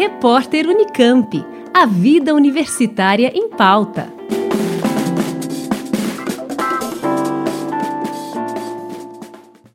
Repórter Unicamp. A vida universitária em pauta.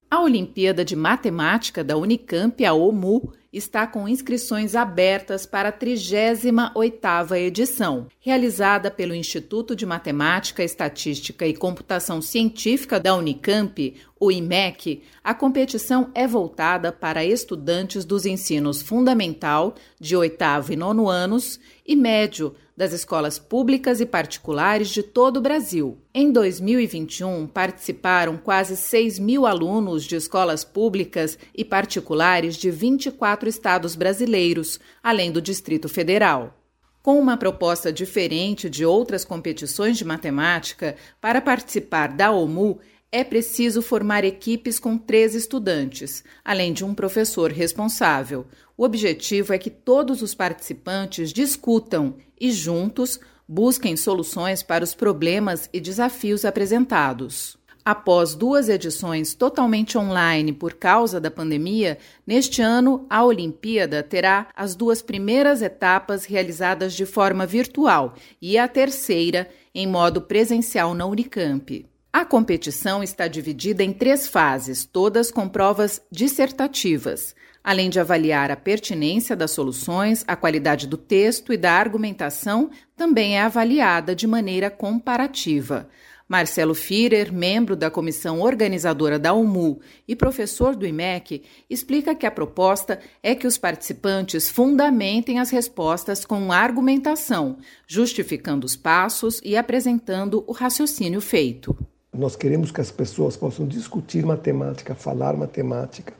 A Olimpíada de Matemática da Unicamp, a OMU, está com inscrições abertas para a 38ª edição. Realizada pelo Instituto de Matemática, Estatística e Computação Científica da Unicamp, o IMEC, a competição é voltada para estudantes dos ensinos fundamental, de oitavo e nono anos, e médio, das escolas públicas e particulares de todo o Brasil. Em 2021, participaram quase 6 mil alunos de escolas públicas e particulares de 24 estados brasileiros, além do Distrito Federal. Com uma proposta diferente de outras competições de matemática, para participar da OMU é preciso formar equipes com três estudantes, além de um professor responsável. O objetivo é que todos os participantes discutam e, juntos, busquem soluções para os problemas e desafios apresentados. Após duas edições totalmente online por causa da pandemia, neste ano a Olimpíada terá as duas primeiras etapas realizadas de forma virtual e a terceira em modo presencial na Unicamp. A competição está dividida em três fases, todas com provas dissertativas. Além de avaliar a pertinência das soluções, a qualidade do texto e da argumentação também é avaliada de maneira comparativa. Marcelo Firer, membro da comissão organizadora da UMU e professor do IMEC, explica que a proposta é que os participantes fundamentem as respostas com argumentação, justificando os passos e apresentando o raciocínio feito. Nós queremos que as pessoas possam discutir matemática, falar matemática.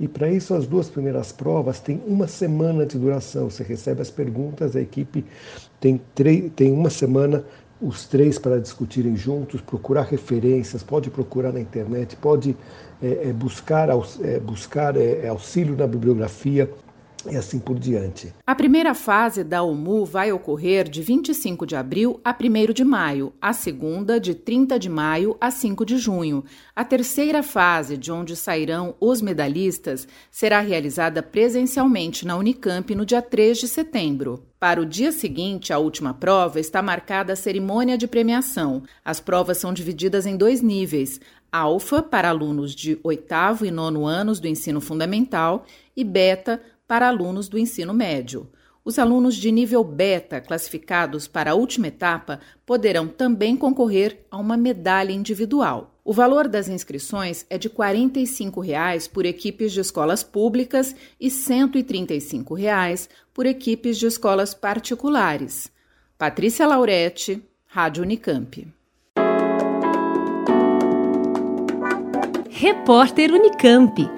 E para isso, as duas primeiras provas têm uma semana de duração. Você recebe as perguntas, a equipe tem, tem uma semana, os três para discutirem juntos, procurar referências, pode procurar na internet, pode é, buscar, é, buscar é, auxílio na bibliografia e assim por diante. A primeira fase da OMU vai ocorrer de 25 de abril a 1 de maio, a segunda de 30 de maio a 5 de junho. A terceira fase, de onde sairão os medalhistas, será realizada presencialmente na Unicamp no dia 3 de setembro. Para o dia seguinte, a última prova, está marcada a cerimônia de premiação. As provas são divididas em dois níveis: alfa para alunos de oitavo e nono anos do ensino fundamental e beta para alunos do ensino médio. Os alunos de nível beta, classificados para a última etapa, poderão também concorrer a uma medalha individual. O valor das inscrições é de 45 reais por equipes de escolas públicas e 135 reais por equipes de escolas particulares. Patrícia Lauretti, Rádio Unicamp. Repórter Unicamp.